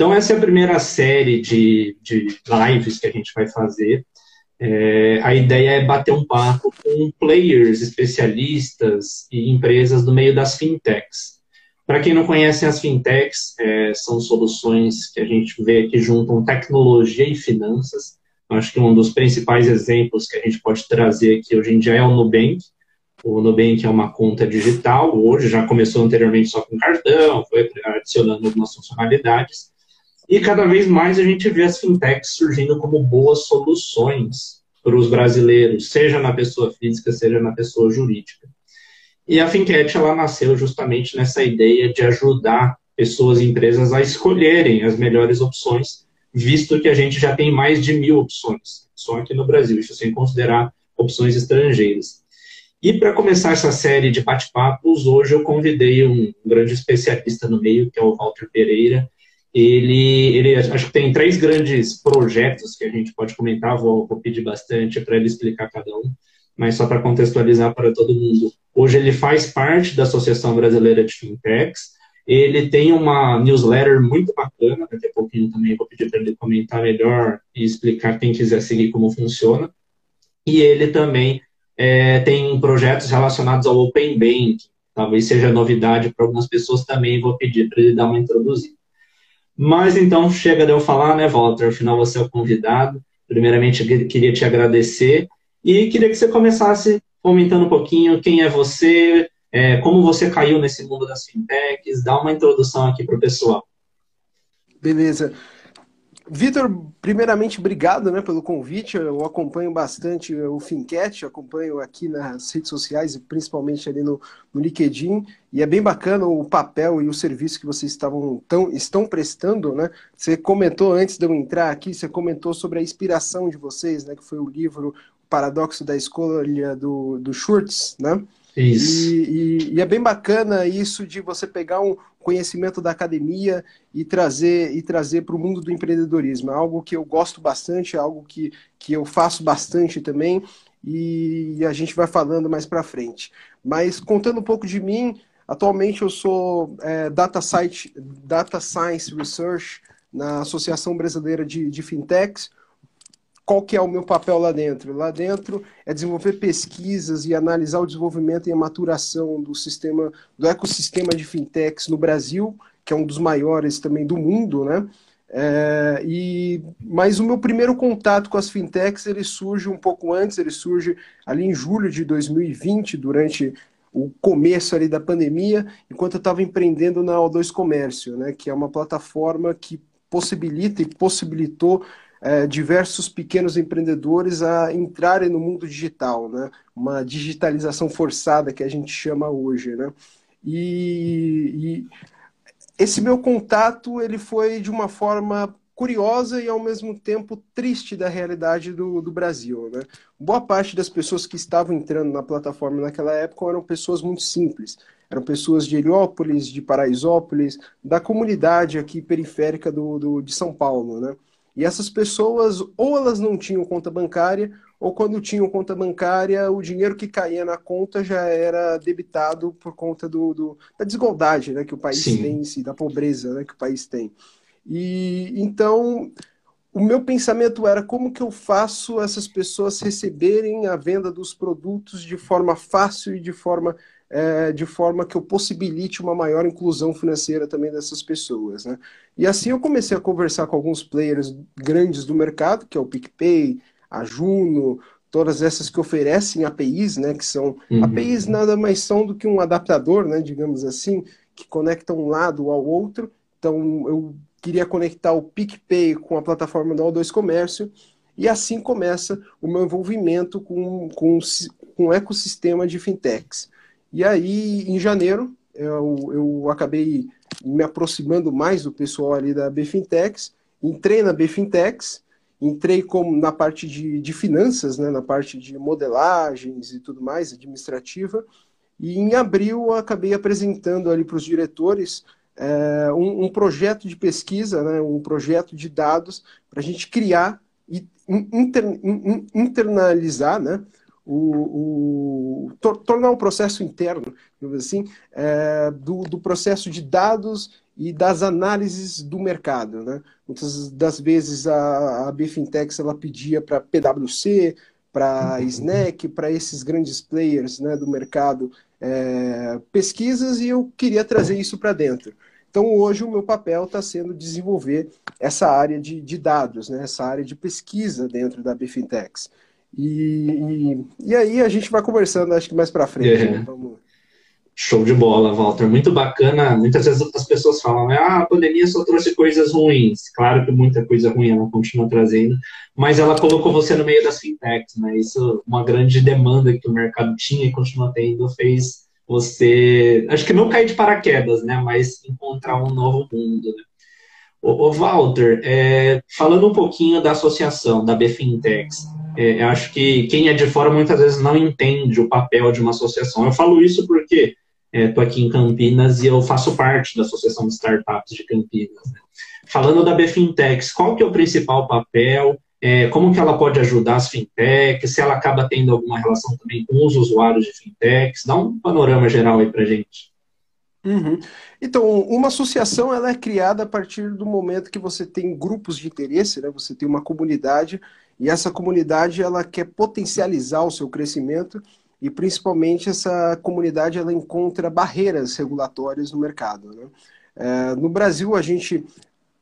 Então, essa é a primeira série de, de lives que a gente vai fazer. É, a ideia é bater um papo com players, especialistas e empresas do meio das fintechs. Para quem não conhece as fintechs, é, são soluções que a gente vê que juntam tecnologia e finanças. Acho que um dos principais exemplos que a gente pode trazer aqui hoje em dia é o Nubank. O Nubank é uma conta digital, hoje já começou anteriormente só com cartão, foi adicionando algumas funcionalidades. E cada vez mais a gente vê as fintechs surgindo como boas soluções para os brasileiros, seja na pessoa física, seja na pessoa jurídica. E a Fincat ela nasceu justamente nessa ideia de ajudar pessoas e empresas a escolherem as melhores opções visto que a gente já tem mais de mil opções, só aqui no Brasil, isso sem considerar opções estrangeiras. E para começar essa série de bate-papos, hoje eu convidei um grande especialista no meio, que é o Walter Pereira. Ele, ele acho que tem três grandes projetos que a gente pode comentar, vou, vou pedir bastante para ele explicar cada um, mas só para contextualizar para todo mundo. Hoje ele faz parte da Associação Brasileira de Fintechs, ele tem uma newsletter muito bacana, daqui a pouquinho também vou pedir para ele comentar melhor e explicar quem quiser seguir como funciona. E ele também é, tem projetos relacionados ao Open Bank, talvez seja novidade para algumas pessoas também, vou pedir para ele dar uma introduzida. Mas então chega de eu falar, né, Walter? Afinal, você é o convidado. Primeiramente, queria te agradecer e queria que você começasse comentando um pouquinho quem é você, é, como você caiu nesse mundo das fintechs, dá uma introdução aqui para o pessoal. Beleza. Vitor, primeiramente, obrigado né, pelo convite. Eu acompanho bastante o Fincat, acompanho aqui nas redes sociais e principalmente ali no, no LinkedIn. E é bem bacana o papel e o serviço que vocês estavam tão, estão prestando. Né? Você comentou antes de eu entrar aqui, você comentou sobre a inspiração de vocês, né, que foi o livro Paradoxo da Escolha do, do Schurtz, né? Isso. E, e, e, é bem bacana isso de você pegar um conhecimento da academia e trazer e trazer para o mundo do empreendedorismo. É algo que eu gosto bastante, é algo que, que eu faço bastante também e a gente vai falando mais para frente. Mas contando um pouco de mim, atualmente eu sou é, data, site, data Science Research na Associação Brasileira de, de Fintechs, qual que é o meu papel lá dentro? Lá dentro é desenvolver pesquisas e analisar o desenvolvimento e a maturação do sistema, do ecossistema de fintechs no Brasil, que é um dos maiores também do mundo, né? É, e mas o meu primeiro contato com as fintechs ele surge um pouco antes, ele surge ali em julho de 2020, durante o começo ali da pandemia, enquanto eu estava empreendendo na O2 Comércio, né, que é uma plataforma que possibilita e possibilitou é, diversos pequenos empreendedores a entrarem no mundo digital, né? Uma digitalização forçada que a gente chama hoje, né? E, e esse meu contato ele foi de uma forma curiosa e ao mesmo tempo triste da realidade do, do Brasil. Né? Boa parte das pessoas que estavam entrando na plataforma naquela época eram pessoas muito simples. Eram pessoas de Heliópolis, de Paraisópolis, da comunidade aqui periférica do, do, de São Paulo. Né? E essas pessoas, ou elas não tinham conta bancária, ou quando tinham conta bancária, o dinheiro que caía na conta já era debitado por conta do, do da desigualdade né, que o país Sim. tem, si, da pobreza né, que o país tem. E então o meu pensamento era como que eu faço essas pessoas receberem a venda dos produtos de forma fácil e de forma é, de forma que eu possibilite uma maior inclusão financeira também dessas pessoas. Né? E assim eu comecei a conversar com alguns players grandes do mercado, que é o PicPay, a Juno, todas essas que oferecem APIs, né, que são uhum. APIs nada mais são do que um adaptador, né, digamos assim, que conecta um lado ao outro. Então eu queria conectar o PicPay com a plataforma do O2 Comércio e assim começa o meu envolvimento com, com, com o ecossistema de fintechs. E aí, em janeiro, eu, eu acabei me aproximando mais do pessoal ali da Bfintex, entrei na Bfintex, entrei como na parte de, de finanças, né, na parte de modelagens e tudo mais, administrativa, e em abril eu acabei apresentando ali para os diretores é, um, um, projeto de pesquisa, né, um projeto de dados para a gente criar e inter, internalizar né, o, o tor tornar um processo interno, assim, é, do, do processo de dados e das análises do mercado. Né? Muitas das vezes a, a Bfintex ela pedia para PwC, para uhum. Snack, para esses grandes players né, do mercado é, pesquisas e eu queria trazer isso para dentro. Então hoje o meu papel está sendo desenvolver essa área de, de, dados, né, essa área de pesquisa dentro da Bfintex. E, e, e aí a gente vai conversando, acho que mais para frente. É. Né? Vamos... Show de bola, Walter. Muito bacana. Muitas vezes as pessoas falam, né, ah, a pandemia só trouxe coisas ruins. Claro que muita coisa ruim ela continua trazendo, mas ela colocou você no meio das fintechs, né? Isso, uma grande demanda que o mercado tinha e continua tendo, fez você, acho que não cair de paraquedas, né? Mas encontrar um novo mundo. Né? O, Walter, é, falando um pouquinho da associação, da BFintex, é, acho que quem é de fora muitas vezes não entende o papel de uma associação. Eu falo isso porque estou é, aqui em Campinas e eu faço parte da Associação de Startups de Campinas. Né? Falando da BFintex, qual que é o principal papel? É, como que ela pode ajudar as fintechs? Se ela acaba tendo alguma relação também com os usuários de fintechs? Dá um panorama geral aí para gente. Uhum. Então, uma associação ela é criada a partir do momento que você tem grupos de interesse, né? Você tem uma comunidade e essa comunidade ela quer potencializar o seu crescimento e principalmente essa comunidade ela encontra barreiras regulatórias no mercado. Né? É, no Brasil a gente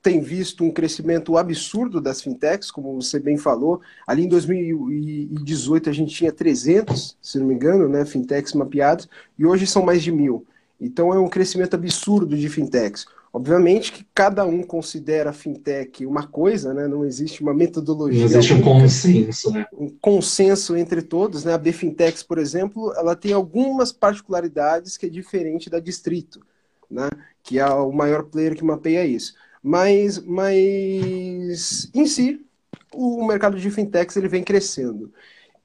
tem visto um crescimento absurdo das fintechs, como você bem falou. Ali em 2018 a gente tinha 300, se não me engano, né, fintechs mapeados, e hoje são mais de mil. Então é um crescimento absurdo de fintechs. Obviamente que cada um considera a fintech uma coisa, né? não existe uma metodologia. Não existe um consenso, né? Um consenso entre todos. Né? A Bfintex, por exemplo, ela tem algumas particularidades que é diferente da Distrito, né? que é o maior player que mapeia isso. Mas, mas em si, o mercado de fintechs ele vem crescendo.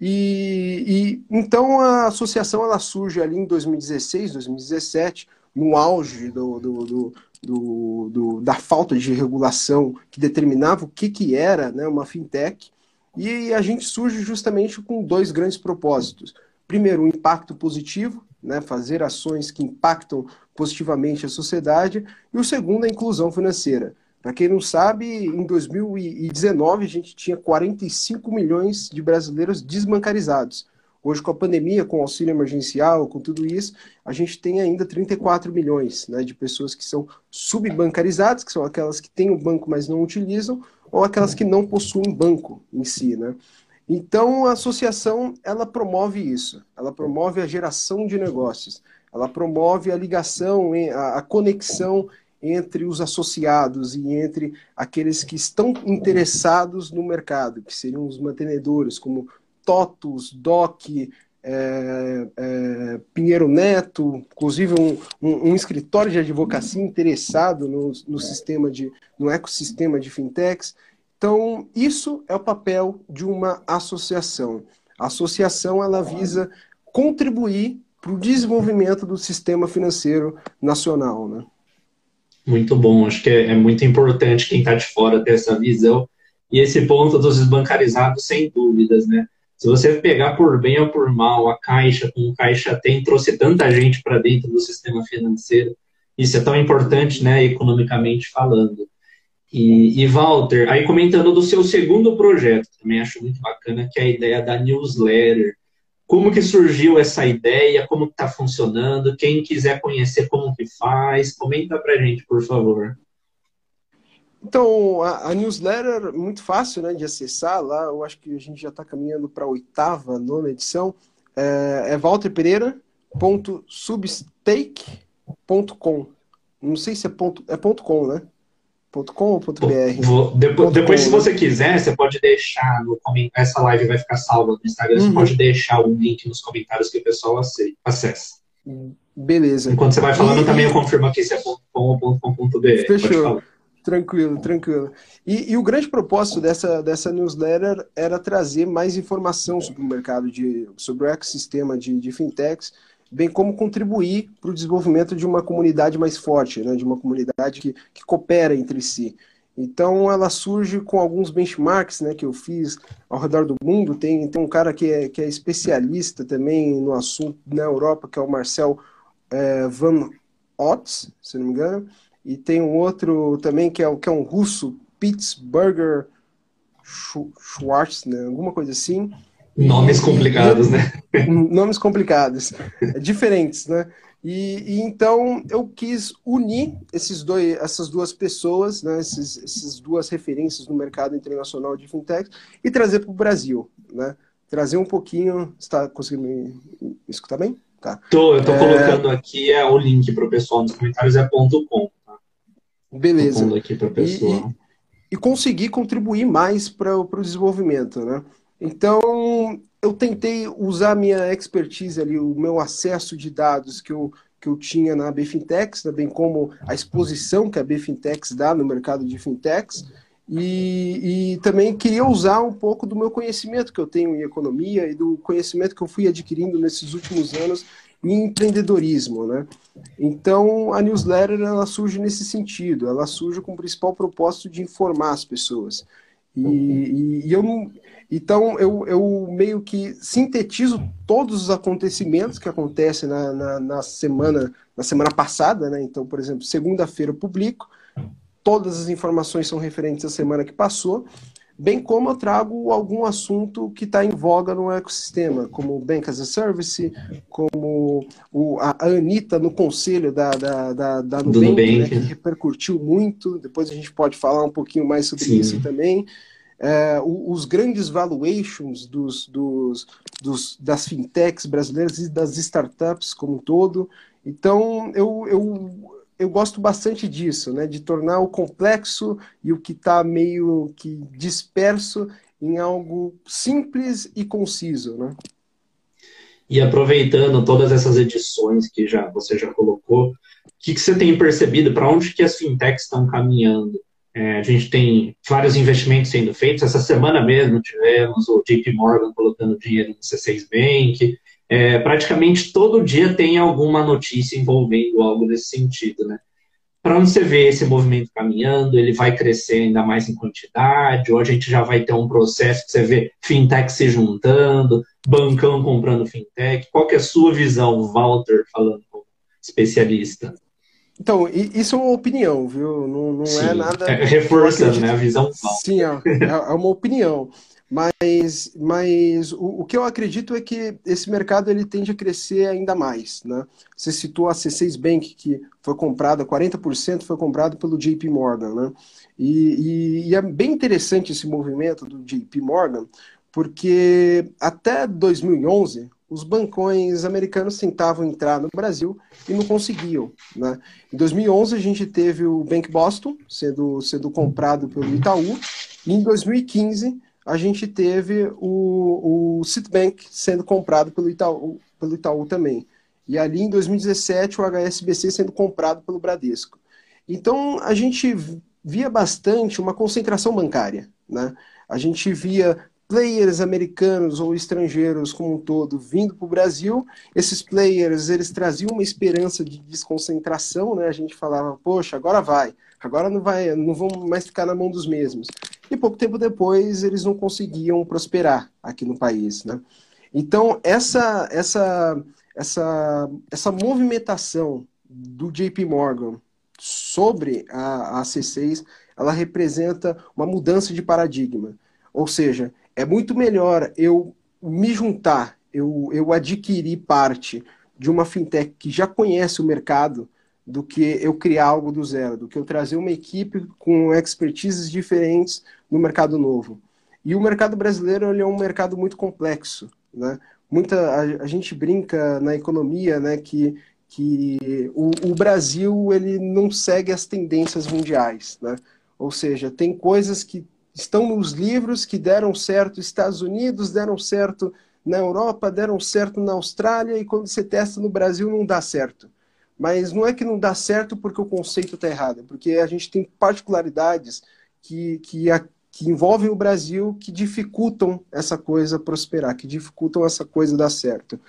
E, e, então a associação ela surge ali em 2016, 2017, no auge do, do, do, do, da falta de regulação que determinava o que, que era né, uma fintech. E a gente surge justamente com dois grandes propósitos. Primeiro, o um impacto positivo, né, fazer ações que impactam positivamente a sociedade, e o segundo, a inclusão financeira. Para quem não sabe, em 2019 a gente tinha 45 milhões de brasileiros desbancarizados. Hoje, com a pandemia, com o auxílio emergencial, com tudo isso, a gente tem ainda 34 milhões né, de pessoas que são subbancarizadas, que são aquelas que têm o banco, mas não utilizam, ou aquelas que não possuem banco em si. Né? Então, a associação ela promove isso, ela promove a geração de negócios, ela promove a ligação, a conexão entre os associados e entre aqueles que estão interessados no mercado, que seriam os mantenedores, como TOTUS, DOC, é, é, Pinheiro Neto, inclusive um, um, um, escritório de advocacia interessado no, no sistema de, no ecossistema de fintechs. Então, isso é o papel de uma associação. A associação ela visa contribuir para o desenvolvimento do sistema financeiro nacional. Né? Muito bom, acho que é, é muito importante quem está de fora ter essa visão. E esse ponto dos desbancarizados, sem dúvidas, né? Se você pegar por bem ou por mal a Caixa, como Caixa tem, trouxe tanta gente para dentro do sistema financeiro, isso é tão importante, né, economicamente falando. E, e, Walter, aí comentando do seu segundo projeto, também acho muito bacana, que é a ideia da newsletter. Como que surgiu essa ideia? Como está funcionando? Quem quiser conhecer como que faz, comenta para gente, por favor. Então, a, a, newsletter muito fácil né, de acessar lá, eu acho que a gente já está caminhando para a oitava, nona edição, é, é walterpereira.substake.com. Não sei se é ponto, é ponto .com, né? Ponto .com ou ponto .br? Vou, depois, depois se você quiser, você pode deixar no essa live vai ficar salva no Instagram, uhum. você pode deixar o link nos comentários que o pessoal acessa. Beleza. Enquanto você vai falando, e, também eu confirmo aqui se é .com.br. Fechou. Tranquilo, tranquilo. E, e, o grande propósito dessa, dessa newsletter era trazer mais informação sobre o mercado, de, sobre o ecossistema de, de fintechs, bem como contribuir para o desenvolvimento de uma comunidade mais forte, né, de uma comunidade que, que coopera entre si. Então ela surge com alguns benchmarks né, que eu fiz ao redor do mundo. Tem, tem um cara que é, que é especialista também no assunto na Europa, que é o Marcel é, Van Otts, se não me engano e tem um outro também que é, que é um russo, Pittsburgher Schwartz, né? alguma coisa assim. Nomes complicados, né? Nomes complicados, diferentes, né? E, e, então eu quis unir esses dois, essas duas pessoas, né, esses, essas duas referências no mercado internacional de fintech e trazer para o Brasil, né? Trazer um pouquinho. Está conseguindo me, me escutar bem? Tá. Tô, eu estou é... colocando aqui é, o link para o pessoal nos comentários, é ponto .com. Tá? Beleza. aqui para pessoal. E, e, e, conseguir contribuir mais para o desenvolvimento, né? Então, eu tentei usar a minha expertise ali, o meu acesso de dados que eu, que eu tinha na BFintex, né, bem como a exposição que a BFintex dá no mercado de fintechs, e, e, também queria usar um pouco do meu conhecimento que eu tenho em economia e do conhecimento que eu fui adquirindo nesses últimos anos em empreendedorismo, né? Então a newsletter ela surge nesse sentido, ela surge com o principal propósito de informar as pessoas. E, e, e eu não, então, eu, eu meio que sintetizo todos os acontecimentos que acontecem na, na, na semana, na semana passada, né? Então, por exemplo, segunda-feira eu publico, todas as informações são referentes à semana que passou, bem como eu trago algum assunto que está em voga no ecossistema, como o Bank as a Service, como o, a, Anitta no conselho da, da, da, da Nubank, Nubank. Né, que repercutiu muito, depois a gente pode falar um pouquinho mais sobre Sim. isso também é, os grandes valuations dos, dos, dos, das fintechs brasileiras e das startups como um todo. Então, eu, eu, eu gosto bastante disso, né, de tornar o complexo e o que está meio que disperso em algo simples e conciso. Né? E aproveitando todas essas edições que já você já colocou, o que, que você tem percebido? Para onde que as fintechs estão caminhando? É, a gente tem vários investimentos sendo feitos. Essa semana mesmo tivemos o JP Morgan colocando dinheiro no C6 Bank. É, praticamente todo dia tem alguma notícia envolvendo algo nesse sentido, né? Para onde você vê esse movimento caminhando, ele vai crescer ainda mais em quantidade, ou a gente já vai ter um processo que você vê fintech se juntando, bancão comprando fintech. Qual que é a sua visão, Walter, falando como especialista? Então, isso é uma opinião, viu? Não, não é nada. É, reforçando, né? A visão. Sim, é, é, é uma opinião. Mas, mas o, o, que eu acredito é que esse mercado ele tende a crescer ainda mais. Né? Você citou a C6 Bank, que foi comprada, 40% foi comprado pelo JP Morgan. Né? E, e, e é bem interessante esse movimento do JP Morgan, porque até 2011 os bancões americanos tentavam entrar no Brasil e não conseguiam. Né? Em 2011, a gente teve o Bank Boston sendo, sendo comprado pelo Itaú, e em 2015, a gente teve o, o Citibank sendo comprado pelo Itaú, pelo Itaú também. E ali em 2017, o HSBC sendo comprado pelo Bradesco. Então, a gente via bastante uma concentração bancária. Né? A gente via players americanos ou estrangeiros como um todo vindo para o Brasil, esses players eles traziam uma esperança de desconcentração, né? A gente falava, poxa, agora vai, agora não vai, não vão mais ficar na mão dos mesmos. E pouco tempo depois eles não conseguiam prosperar aqui no país, né? Então essa essa essa essa movimentação do JP Morgan sobre a, a C6, ela representa uma mudança de paradigma. Ou seja, é muito melhor eu me juntar, eu, eu adquirir parte de uma fintech que já conhece o mercado do que eu criar algo do zero, do que eu trazer uma equipe com expertises diferentes no mercado novo. E o mercado brasileiro ele é um mercado muito complexo, né? Muita a, a gente brinca na economia, né, que que o, o, Brasil ele não segue as tendências mundiais, né? Ou seja, tem coisas que estão nos livros que deram certo nos Estados Unidos, deram certo na Europa, deram certo na Austrália, e quando você testa no Brasil não dá certo. Mas não é que não dá certo porque o conceito está errado, é porque a gente tem particularidades que, que, a, que envolvem o Brasil que dificultam essa coisa prosperar, que dificultam essa coisa dar certo.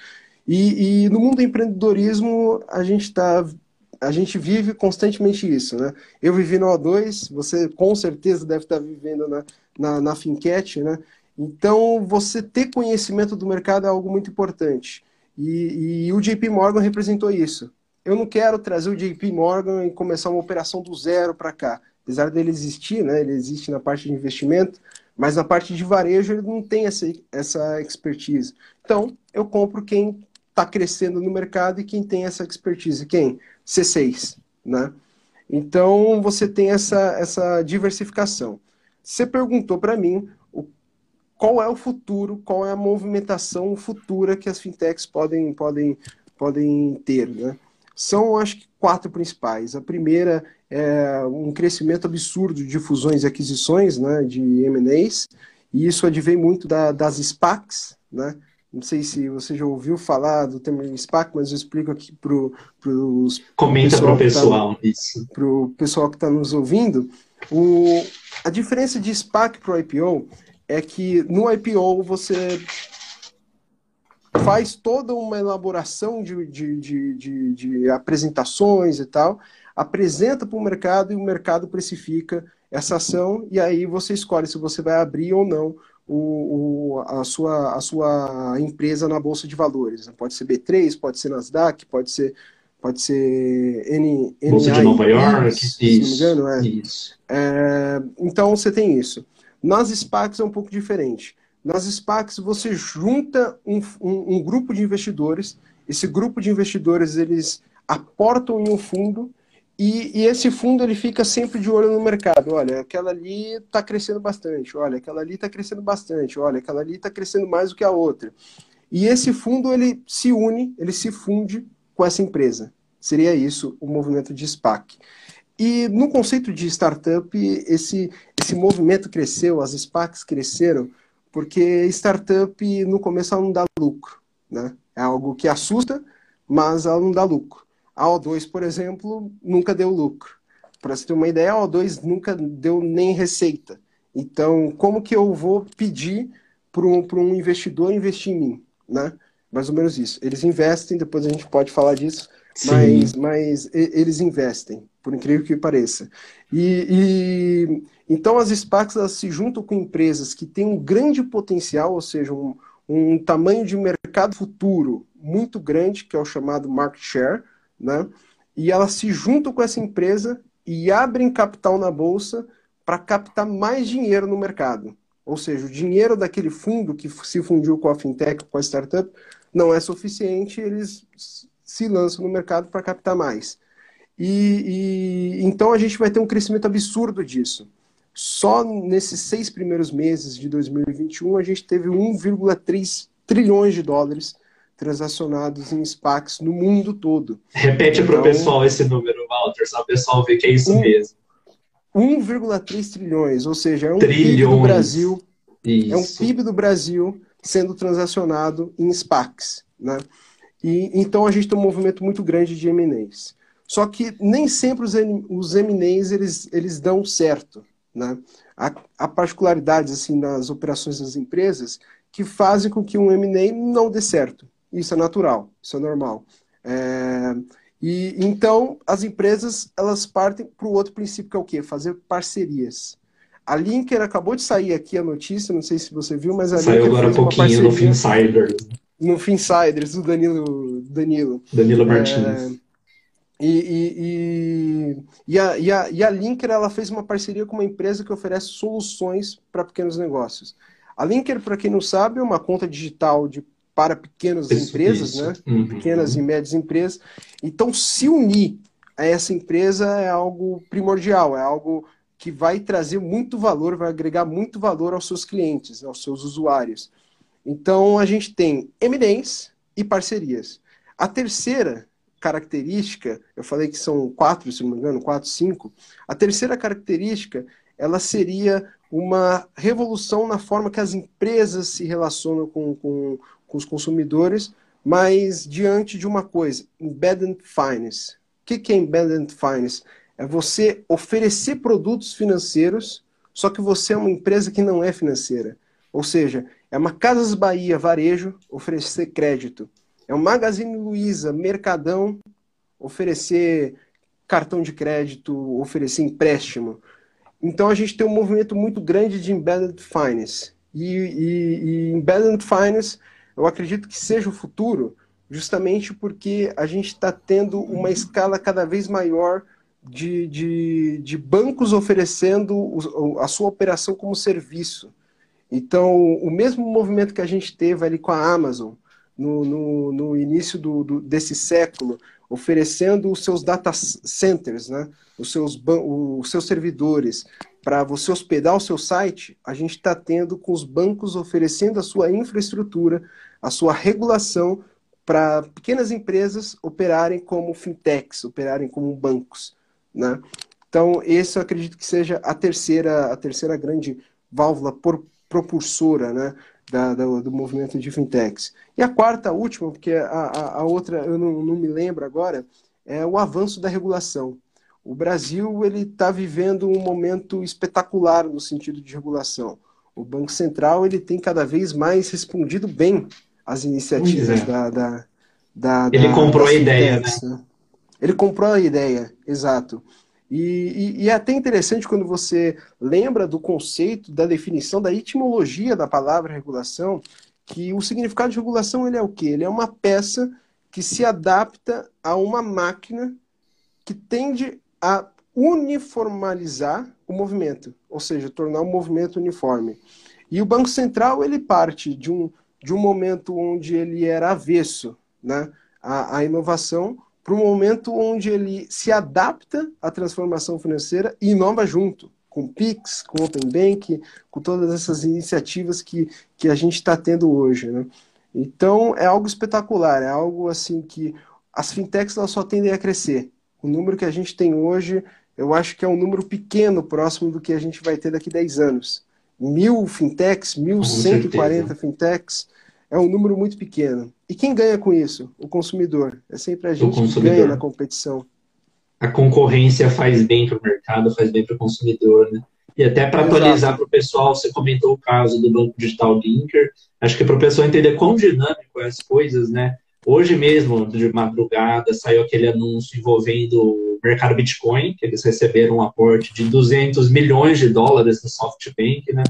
E, e no mundo do empreendedorismo, a gente está a gente vive constantemente isso, né? Eu vivi no O2, você com certeza deve estar vivendo na, na, na né? Então, você ter conhecimento do mercado é algo muito importante. E, e, o JP Morgan representou isso. eu não quero trazer o JP Morgan e começar uma operação do zero para cá. Apesar dele existir, né, ele existe na parte de investimento, mas na parte de varejo ele não tem essa, essa expertise. Então, eu compro quem está crescendo no mercado e quem tem essa expertise. Quem? C6, né? Então, você tem essa, essa diversificação. Você perguntou para mim o, qual é o futuro, qual é a movimentação futura que as fintechs podem, podem, podem ter, né? São, acho que, quatro principais. A primeira é um crescimento absurdo de fusões e aquisições, né, de M&As, e isso advém muito da, das SPACs, né? Não sei se você já ouviu falar do termo SPAC, mas eu explico aqui para os. Comenta para o pessoal, tá. Para o pessoal que está nos ouvindo. O, a diferença de SPAC para o IPO é que no IPO você faz toda uma elaboração de, de, de, de, de apresentações e tal, apresenta para o mercado e o mercado precifica essa ação, e aí você escolhe se você vai abrir ou não o, o, a, sua, a sua empresa na Bolsa de Valores. Pode ser B3, pode ser Nasdaq, pode ser pode ser N, Bolsa de Nova York, se isso, não me engano, é. Isso. É, então você tem isso. Nas SPACs é um pouco diferente. Nas SPACs você junta um, um, um, grupo de investidores, esse grupo de investidores eles aportam em um fundo e, e, esse fundo ele fica sempre de olho no mercado. Olha, aquela ali está crescendo bastante, olha, aquela ali está crescendo bastante, olha, aquela ali está crescendo mais do que a outra. E esse fundo ele se une, ele se funde com essa empresa. Seria isso o movimento de SPAC. E no conceito de startup, esse, esse movimento cresceu, as SPACs cresceram, porque startup no começo ela não dá lucro, né? É algo que assusta, mas ela não dá lucro. A O2, por exemplo, nunca deu lucro. Para você ter uma ideia, a O2 nunca deu nem receita. Então, como que eu vou pedir para um, um investidor investir em mim, né? Mais ou menos isso. Eles investem, depois a gente pode falar disso, mas, mas eles investem, por incrível que pareça. E, e então as SPACs se juntam com empresas que têm um grande potencial, ou seja, um, um tamanho de mercado futuro muito grande, que é o chamado market share, né? E elas se juntam com essa empresa e abrem capital na bolsa para captar mais dinheiro no mercado. Ou seja, o dinheiro daquele fundo que se fundiu com a fintech, com a startup, não é suficiente, eles se lançam no mercado para captar mais. E, e, então a gente vai ter um crescimento absurdo disso. Só nesses seis primeiros meses de 2021 a gente teve 1,3 trilhões de dólares transacionados em SPACs no mundo todo. Repete então, para o pessoal esse número, Walter, só o pessoal ver que é isso um, mesmo. 1,3 trilhões, ou seja, é um trilhões. PIB do Brasil. Isso. É um PIB do Brasil sendo transacionado em SPACs, né? E, então a gente tem um movimento muito grande de M&As. Só que nem sempre os, os M&As eles, eles dão certo. Né? Há, há particularidades assim, nas operações das empresas que fazem com que um M&A não dê certo. Isso é natural, isso é normal. É, e então as empresas elas partem para o outro princípio que é o quê? Fazer parcerias. A Linker acabou de sair aqui a notícia, não sei se você viu, mas a Saiu Linker agora um pouquinho no Finsiders no Finsiders, do Danilo. Danilo, Danilo Martins. É, e, e, e, e, a, e, a, e a Linker ela fez uma parceria com uma empresa que oferece soluções para pequenos negócios. A Linker, para quem não sabe, é uma conta digital de, para pequenas isso, empresas, isso. né? Uhum. Pequenas e médias empresas. Então, se unir a essa empresa é algo primordial, é algo que vai trazer muito valor, vai agregar muito valor aos seus clientes, aos seus usuários. Então a gente tem eminência e parcerias. A terceira característica, eu falei que são quatro, se não me engano, quatro, cinco. A terceira característica, ela seria uma revolução na forma que as empresas se relacionam com, com, com os consumidores, mas diante de uma coisa, embedded finance. O que, é embedded finance? É você oferecer produtos financeiros, só que você é uma empresa que não é financeira. Ou seja, é uma Casas Bahia Varejo oferecer crédito. É um Magazine Luiza Mercadão oferecer cartão de crédito, oferecer empréstimo. Então a gente tem um movimento muito grande de embedded finance. E, e, e embedded finance, eu acredito que seja o futuro, justamente porque a gente está tendo uma escala cada vez maior de, de, de bancos oferecendo a sua operação como serviço. Então, o mesmo movimento que a gente teve ali com a Amazon no, no, no início do, do, desse século, oferecendo os seus data centers, né? os, seus, os seus servidores, para você hospedar o seu site, a gente está tendo com os bancos oferecendo a sua infraestrutura, a sua regulação para pequenas empresas operarem como fintechs, operarem como bancos. Né? Então, esse eu acredito que seja a terceira, a terceira grande válvula por, propulsora né, da, da, do movimento de fintechs. E a quarta, a última, porque a, a, a outra eu não, não me lembro agora, é o avanço da regulação. O Brasil ele está vivendo um momento espetacular no sentido de regulação. O Banco Central ele tem cada vez mais respondido bem às iniciativas é. da, da, da, Ele comprou a ideia, né? né? Ele comprou a ideia, exato. E, e, e, é até interessante quando você lembra do conceito, da definição, da etimologia da palavra regulação, que o significado de regulação ele é o quê? Ele é uma peça que se adapta a uma máquina que tende a uniformalizar o movimento, ou seja, tornar o movimento uniforme. E o Banco Central ele parte de um, de um momento onde ele era avesso né, à, à inovação para um momento onde ele se adapta à transformação financeira e inova junto, com PIX, com o Open Bank, com todas essas iniciativas que, que a gente está tendo hoje. Né? Então, é algo espetacular, é algo assim que as fintechs elas só tendem a crescer. O número que a gente tem hoje, eu acho que é um número pequeno, próximo do que a gente vai ter daqui a 10 anos. Mil fintechs, 1.140 fintechs, é um número muito pequeno. E quem ganha com isso? O consumidor. É sempre a gente que ganha na competição. A concorrência faz bem para o mercado, faz bem para o consumidor, né? E até para atualizar para o pessoal, você comentou o caso do Banco Digital Linker. Acho que para o pessoal entender quão dinâmico é as coisas, né? Hoje mesmo, de madrugada, saiu aquele anúncio envolvendo o mercado Bitcoin, que eles receberam um aporte de 200 milhões de dólares do SoftBank, né?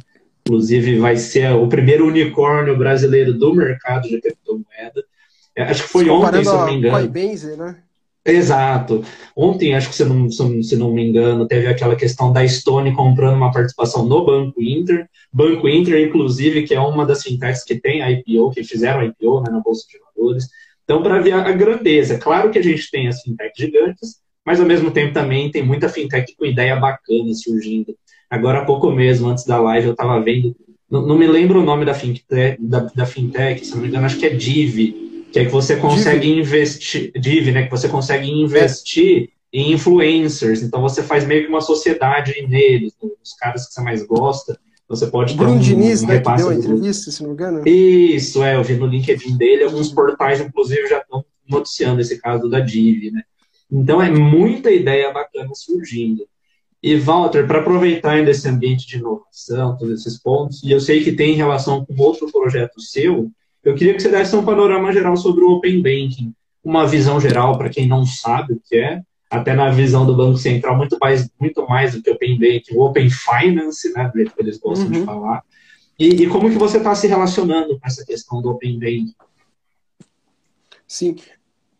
Inclusive, vai ser o primeiro unicórnio brasileiro do mercado de criptomoeda. É, acho que foi ontem, se não me engano. Coinbase, né? Exato. Ontem, acho que se não, se não me engano, teve aquela questão da Stone comprando uma participação no Banco Inter. Banco Inter, inclusive, que é uma das fintechs que tem IPO, que fizeram IPO né, na Bolsa de Valores. Então, para ver a grandeza, claro que a gente tem as fintechs gigantes, mas ao mesmo tempo também tem muita fintech com ideia bacana surgindo. Agora há pouco mesmo, antes da live, eu estava vendo, não, não, me lembro o nome da fintech, da, da, fintech, se não me engano, acho que é Div, que é que você consegue Div. investir, Div, né, que você consegue investir é. em influencers, então você faz meio que uma sociedade neles, nos caras que você mais gosta, você pode Bruno um, Diniz, um né, que deu a entrevista, se não me engano. Isso, é, eu vi no LinkedIn dele, alguns portais, inclusive, já estão noticiando esse caso da Div, né. Então é muita ideia bacana surgindo. E, Walter, para aproveitar ainda esse ambiente de inovação, todos esses pontos, e eu sei que tem relação com outro projeto seu, eu queria que você desse um panorama geral sobre o Open Banking, uma visão geral para quem não sabe o que é, até na visão do Banco Central, muito mais, muito mais do que Open Banking, o Open Finance, né, do jeito que eles gostam uhum. de falar. E, e, como que você está se relacionando com essa questão do Open Banking? Sim,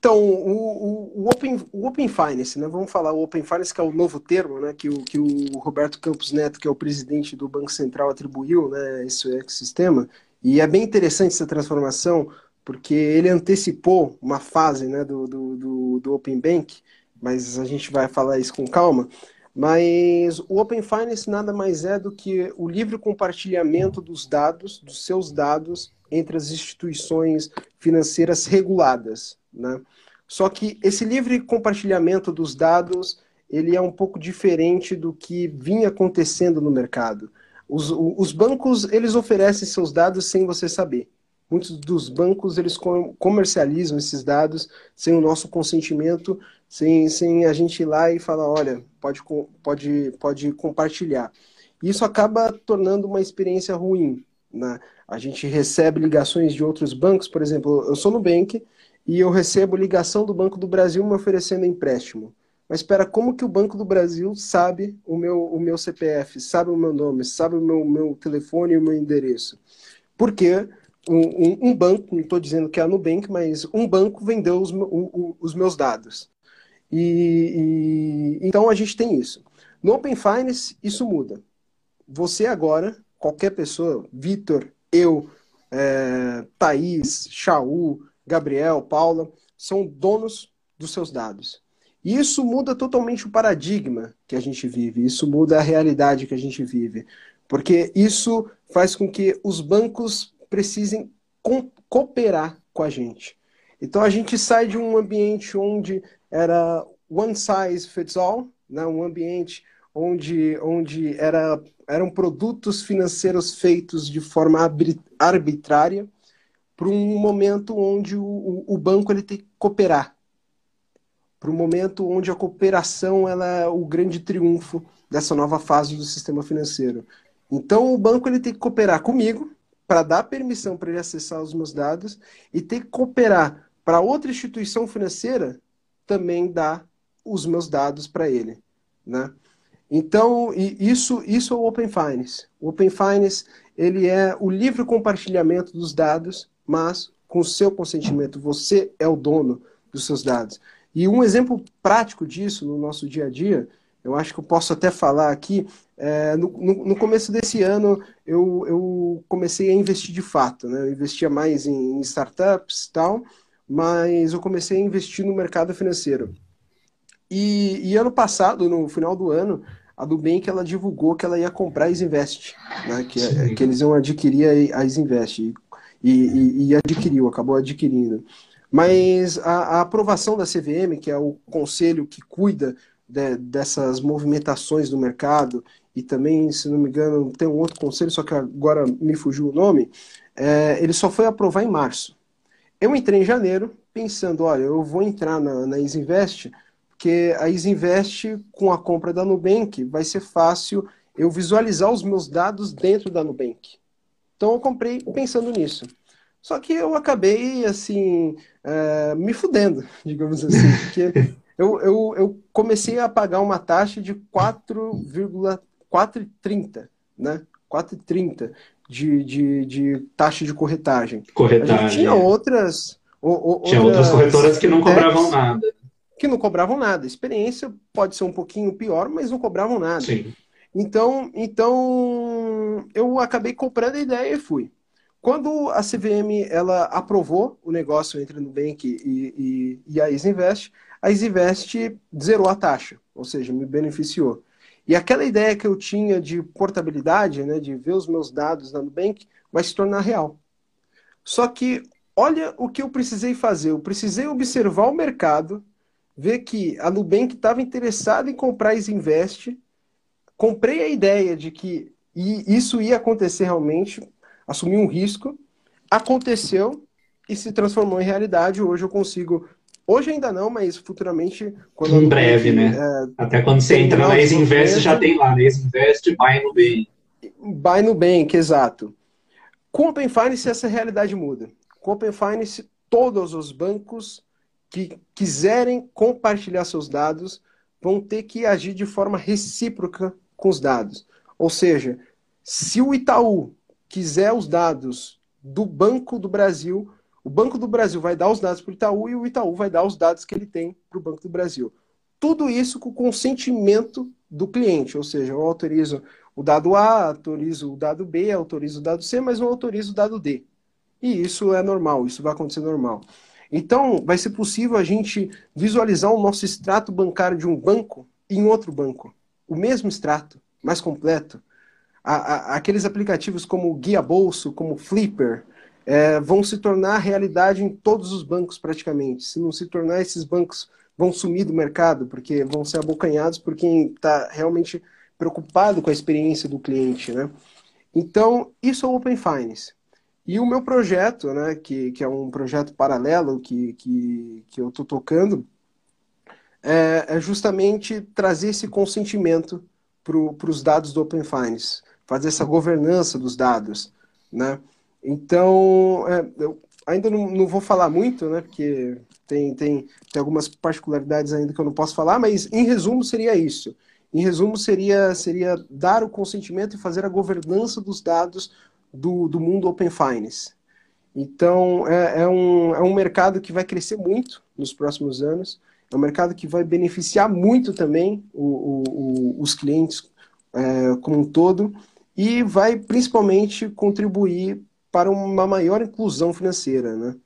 então, o, o, Open, o Open Finance, né? vamos falar o Open Finance, que é o novo termo né? que, o, que o Roberto Campos Neto, que é o presidente do Banco Central, atribuiu né? esse ecossistema. E é bem interessante essa transformação, porque ele antecipou uma fase né? do, do, do, do Open Bank, mas a gente vai falar isso com calma. Mas o Open Finance nada mais é do que o livre compartilhamento dos dados, dos seus dados, entre as instituições financeiras reguladas. Né? Só que esse livre compartilhamento dos dados ele é um pouco diferente do que vinha acontecendo no mercado. Os, os bancos eles oferecem seus dados sem você saber. Muitos dos bancos eles comercializam esses dados sem o nosso consentimento, sem, a gente ir lá e falar, olha, pode, pode, pode compartilhar. Isso acaba tornando uma experiência ruim. Né? A gente recebe ligações de outros bancos, por exemplo, eu sou no Bank e eu recebo ligação do Banco do Brasil me oferecendo empréstimo. Mas espera, como que o Banco do Brasil sabe o meu, o meu CPF, sabe o meu nome, sabe o meu, meu telefone e o meu endereço? Porque um, um, um banco, não estou dizendo que é a Nubank, mas um banco vendeu os, os meus dados. E, e, então a gente tem isso. No Open Finance, isso muda. Você agora, qualquer pessoa, Vitor, eu, é, Thaís, Shaul, Gabriel, Paula, são donos dos seus dados. E isso muda totalmente o paradigma que a gente vive, isso muda a realidade que a gente vive, porque isso faz com que os bancos precisem cooperar com a gente. Então a gente sai de um ambiente onde era one size fits all, né? um ambiente onde, onde era, eram produtos financeiros feitos de forma arbitrária, para um momento onde o, o banco ele tem que cooperar, para um momento onde a cooperação ela é o grande triunfo dessa nova fase do sistema financeiro. Então o banco ele tem que cooperar comigo para dar permissão para ele acessar os meus dados e tem que cooperar para outra instituição financeira também dar os meus dados para ele, né? Então, isso, isso é o Open Finance. O Open Finance ele é o livre compartilhamento dos dados, mas com o seu consentimento. Você é o dono dos seus dados. E um exemplo prático disso no nosso dia a dia, eu acho que eu posso até falar aqui, é, no, no, no, começo desse ano eu, eu, comecei a investir de fato. Né? Eu investia mais em, em startups e tal, mas eu comecei a investir no mercado financeiro. E, e, ano passado, no final do ano, a Nubank ela divulgou que ela ia comprar a Isinvest, né? que, é, que eles iam adquirir a Isinvest. E, e, e, adquiriu, acabou adquirindo. Mas a, a, aprovação da CVM, que é o conselho que cuida de, dessas movimentações do mercado, e também, se não me engano, tem um outro conselho, só que agora me fugiu o nome, é, ele só foi aprovar em março. Eu entrei em janeiro pensando, olha, eu vou entrar na, na Isinvest porque a Isinvest, com a compra da Nubank, vai ser fácil eu visualizar os meus dados dentro da Nubank. Então eu comprei pensando nisso. Só que eu acabei, assim, é, me fudendo, digamos assim, porque eu, eu, eu comecei a pagar uma taxa de 4,430, né? 4,30 de, de, de taxa de corretagem. Corretagem. tinha outras... O, o, tinha outras corretoras que não cobravam nada que não cobravam nada. A experiência pode ser um pouquinho pior, mas não cobravam nada. Sim. Então, então eu acabei comprando a ideia e fui. Quando a CVM ela aprovou o negócio entre a Nubank e, e, e a Isinvest, a Isinvest zerou a taxa, ou seja, me beneficiou. E aquela ideia que eu tinha de portabilidade, né, de ver os meus dados na Nubank, vai se tornar real. Só que olha o que eu precisei fazer. Eu precisei observar o mercado, ver que a Nubank estava interessada em comprar a Isinvest, comprei a ideia de que isso ia acontecer realmente, assumi um risco, aconteceu e se transformou em realidade. Hoje eu consigo, hoje ainda não, mas futuramente... Quando em breve, né? É, Até quando você entra na Isinvest, já tem lá, né? Isinvest, Buy Nubank. Buy Nubank, exato. Com Open Finance, essa realidade muda. Com Open Finance, todos os bancos que quiserem compartilhar seus dados vão ter que agir de forma recíproca com os dados. Ou seja, se o Itaú quiser os dados do Banco do Brasil, o Banco do Brasil vai dar os dados para o Itaú e o Itaú vai dar os dados que ele tem para o Banco do Brasil. Tudo isso com consentimento do cliente, ou seja, eu autorizo o dado A, autorizo o dado B, autorizo o dado C, mas não autorizo o dado D. E isso é normal, isso vai acontecer normal. Então, vai ser possível a gente visualizar o nosso extrato bancário de um banco em outro banco. O mesmo extrato, mais completo. A, a, aqueles aplicativos como Guia Bolso, como Flipper, é, vão se tornar realidade em todos os bancos praticamente. Se não se tornar, esses bancos vão sumir do mercado, porque vão ser abocanhados por quem está realmente preocupado com a experiência do cliente. Né? Então, isso é o Open Finance. E o meu projeto, né, que, que é um projeto paralelo que, que, que eu estou tocando, é, é, justamente trazer esse consentimento para os dados do Open Finance, fazer essa governança dos dados. Né? Então, é, eu ainda não, não vou falar muito, né, porque tem, tem, tem algumas particularidades ainda que eu não posso falar, mas em resumo seria isso. Em resumo, seria, seria dar o consentimento e fazer a governança dos dados do, do mundo Open Finance. Então, é, é, um, é um mercado que vai crescer muito nos próximos anos, é um mercado que vai beneficiar muito também o, o, o, os clientes é, como um todo e vai principalmente contribuir para uma maior inclusão financeira. Né?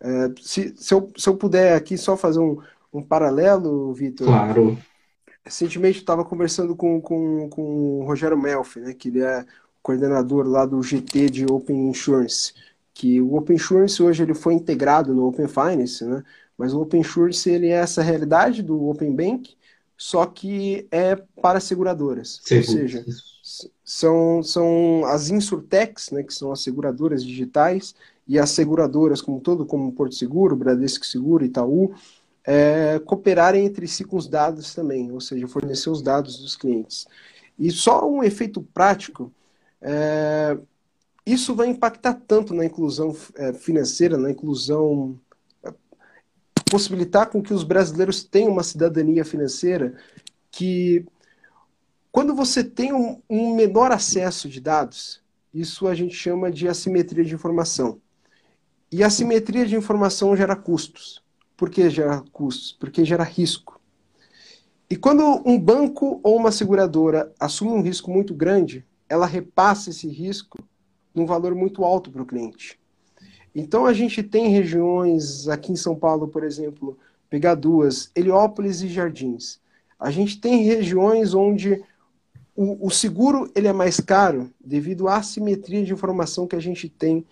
É, se, se, eu, se eu puder aqui só fazer um, um paralelo, Vitor. Claro. Recentemente eu estava conversando com, com, com o Rogério Melfi, né, que ele é coordenador lá do GT de Open Insurance, que o Open Insurance hoje ele foi integrado no Open Finance, né, mas o Open Insurance ele é essa realidade do Open Bank, só que é para seguradoras. Ou seja, são, são as insurtechs, né, que são as seguradoras digitais, e as seguradoras como todo, como Porto Seguro, Bradesco Seguro, Itaú, é, cooperarem entre si com os dados também, ou seja, fornecer os dados dos clientes. E só um efeito prático, é, isso vai impactar tanto na inclusão é, financeira, na inclusão possibilitar com que os brasileiros tenham uma cidadania financeira que quando você tem um, um menor acesso de dados, isso a gente chama de assimetria de informação. E assimetria de informação gera custos. Por que gera custos? Porque gera risco. E quando um banco ou uma seguradora assume um risco muito grande, ela repassa esse risco num valor muito alto para o cliente. Então a gente tem regiões, aqui em São Paulo, por exemplo, pegar duas, Heliópolis e Jardins. A gente tem regiões onde o, o seguro ele é mais caro devido à assimetria de informação que a gente tem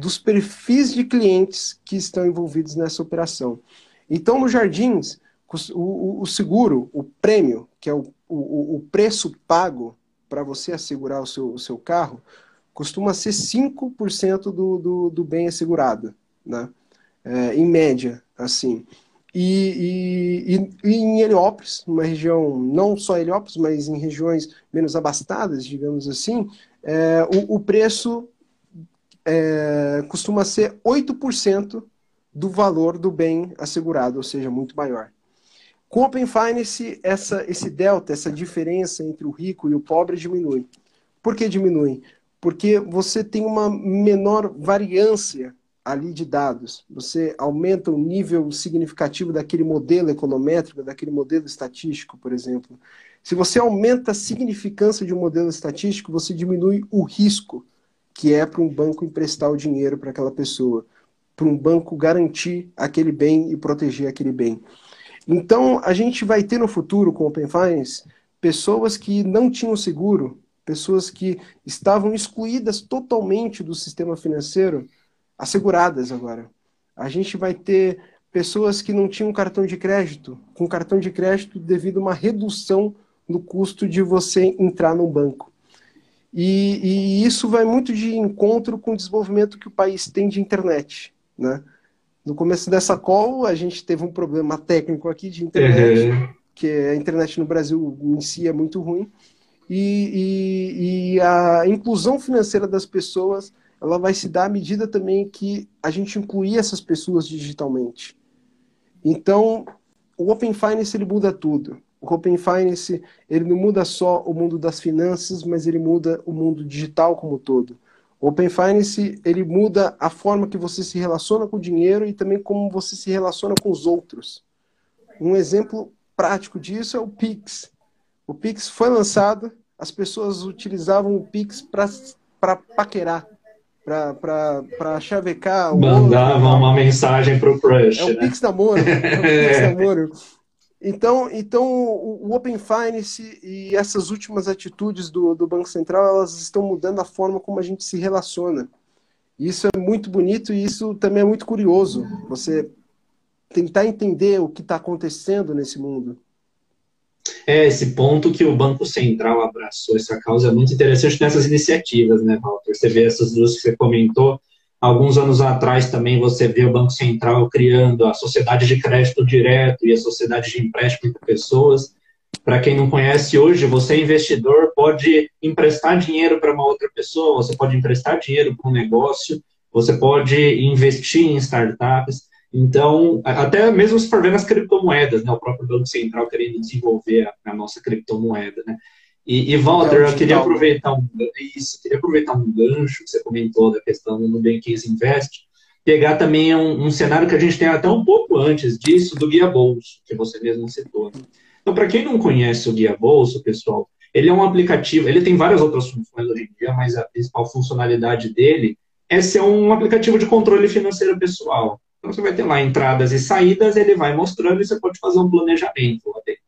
dos perfis de clientes que estão envolvidos nessa operação. Então, nos jardins, o, o seguro, o prêmio, que é o, o, o preço pago para você assegurar o seu, o seu carro, costuma ser 5% do, do, do bem assegurado, né? É, em média, assim. E, e, e, em Heliópolis, numa região, não só Heliópolis, mas em regiões menos abastadas, digamos assim, é, o, o preço é, costuma ser 8% do valor do bem assegurado, ou seja, muito maior. Com o Open Finance, essa, esse delta, essa diferença entre o rico e o pobre diminui. Por que diminui? Porque você tem uma menor variância ali de dados. Você aumenta o nível significativo daquele modelo econométrico, daquele modelo estatístico, por exemplo. Se você aumenta a significância de um modelo estatístico, você diminui o risco que é para um banco emprestar o dinheiro para aquela pessoa, para um banco garantir aquele bem e proteger aquele bem. Então, a gente vai ter no futuro, com o Open Finance, pessoas que não tinham seguro, pessoas que estavam excluídas totalmente do sistema financeiro, asseguradas agora. A gente vai ter pessoas que não tinham cartão de crédito, com cartão de crédito devido a uma redução no custo de você entrar no banco. E, e, isso vai muito de encontro com o desenvolvimento que o país tem de internet. Né? No começo dessa call, a gente teve um problema técnico aqui de internet, uhum. que a internet no Brasil em si é muito ruim. E, e, e, a inclusão financeira das pessoas ela vai se dar à medida também que a gente incluir essas pessoas digitalmente. Então, o Open Finance ele muda tudo. O Open Finance ele não muda só o mundo das finanças, mas ele muda o mundo digital como um todo. O Open Finance ele muda a forma que você se relaciona com o dinheiro e também como você se relaciona com os outros. Um exemplo prático disso é o Pix. O Pix foi lançado, as pessoas utilizavam o Pix para paquerar, para chavecar. Mandavam uma mensagem para o crush. É o né? Pix namoro. É o Pix namoro. Então, então o Open Finance e essas últimas atitudes do, do Banco Central, elas estão mudando a forma como a gente se relaciona. Isso é muito bonito e isso também é muito curioso. Você tentar entender o que está acontecendo nesse mundo. É, esse ponto que o Banco Central abraçou essa causa é muito interessante nessas iniciativas, né, Walter? Você vê essas duas que você comentou, Alguns anos atrás também você vê o Banco Central criando a sociedade de crédito direto e a sociedade de empréstimo para pessoas. Para quem não conhece, hoje você, investidor, pode emprestar dinheiro para uma outra pessoa, você pode emprestar dinheiro para um negócio, você pode investir em startups. Então, até mesmo se for ver nas criptomoedas, né, o próprio Banco Central querendo desenvolver a, a nossa criptomoeda. Né? E, e Walter, é eu queria aproveitar um, isso, queria aproveitar um gancho que você comentou da questão do Nubank Invest pegar também um, um, cenário que a gente tem até um pouco antes disso, do Guia Bolso, que você mesmo citou. Então, para quem não conhece o Guia Bolso, pessoal, ele é um aplicativo, ele tem várias outras funções hoje em dia, mas a principal funcionalidade dele é ser um aplicativo de controle financeiro pessoal. Então, você vai ter lá entradas e saídas, ele vai mostrando e você pode fazer um planejamento lá dentro.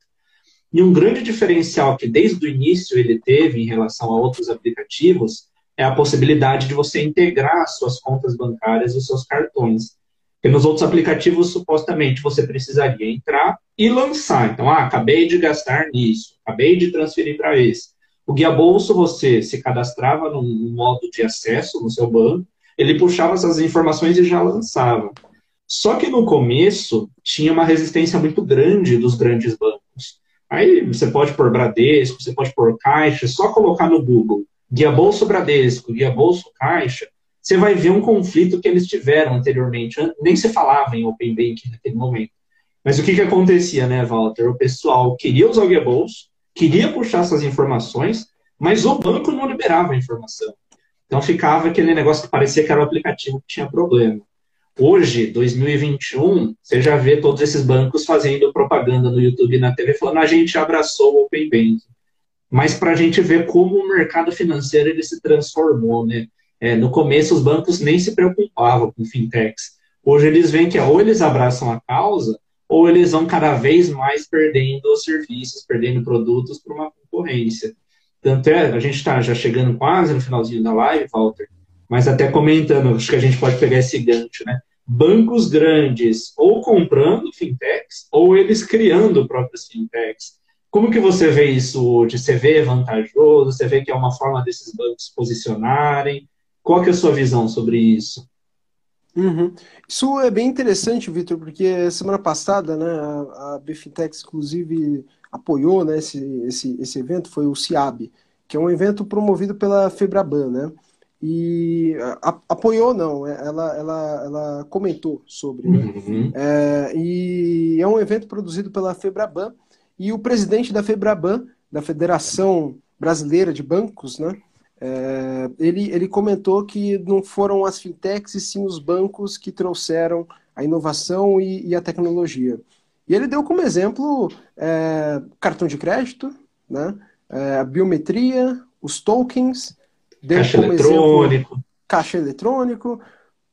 E um grande diferencial que desde o início ele teve em relação a outros aplicativos é a possibilidade de você integrar suas contas bancárias e seus cartões. Porque nos outros aplicativos, supostamente, você precisaria entrar e lançar. Então, ah, acabei de gastar nisso, acabei de transferir para esse. O Guia Bolso, você se cadastrava num modo de acesso no seu banco, ele puxava essas informações e já lançava. Só que no começo tinha uma resistência muito grande dos grandes bancos. Aí você pode pôr Bradesco, você pode pôr Caixa, só colocar no Google Guia Bolso Bradesco, Guia Bolso Caixa, você vai ver um conflito que eles tiveram anteriormente. Nem se falava em Open Banking naquele momento. Mas o que, que acontecia, né, Walter? O pessoal queria usar o Guia Bolso, queria puxar essas informações, mas o banco não liberava a informação. Então ficava aquele negócio que parecia que era o aplicativo que tinha problema. Hoje, 2021, você já vê todos esses bancos fazendo propaganda no YouTube e na TV falando a gente abraçou o Open Banking. Mas para a gente ver como o mercado financeiro ele se transformou, né? É, no começo os bancos nem se preocupavam com fintechs. Hoje eles veem que ou eles abraçam a causa ou eles vão cada vez mais perdendo serviços, perdendo produtos para uma concorrência. Tanto é, a gente está já chegando quase no finalzinho da live, Walter, mas até comentando, acho que a gente pode pegar esse gancho, né? Bancos grandes ou comprando fintechs, ou eles criando próprias fintechs. Como que você vê isso hoje? Você vê vantajoso? Você vê que é uma forma desses bancos posicionarem? Qual que é a sua visão sobre isso? Uhum. Isso é bem interessante, Vitor, porque semana passada, né, a, a inclusive, apoiou né, esse, esse, esse evento, foi o CIAB, que é um evento promovido pela Febraban, né? E a, apoiou não, é, ela, ela, ela comentou sobre. Né? Uhum. É, e é um evento produzido pela Febraban e o presidente da Febraban, da Federação Brasileira de Bancos, né? É, ele, ele comentou que não foram as fintechs e sim os bancos que trouxeram a inovação e, e a tecnologia. E ele deu como exemplo é, cartão de crédito, né? É, a biometria, os tokens, Deu caixa eletrônico. Exemplo, caixa eletrônico.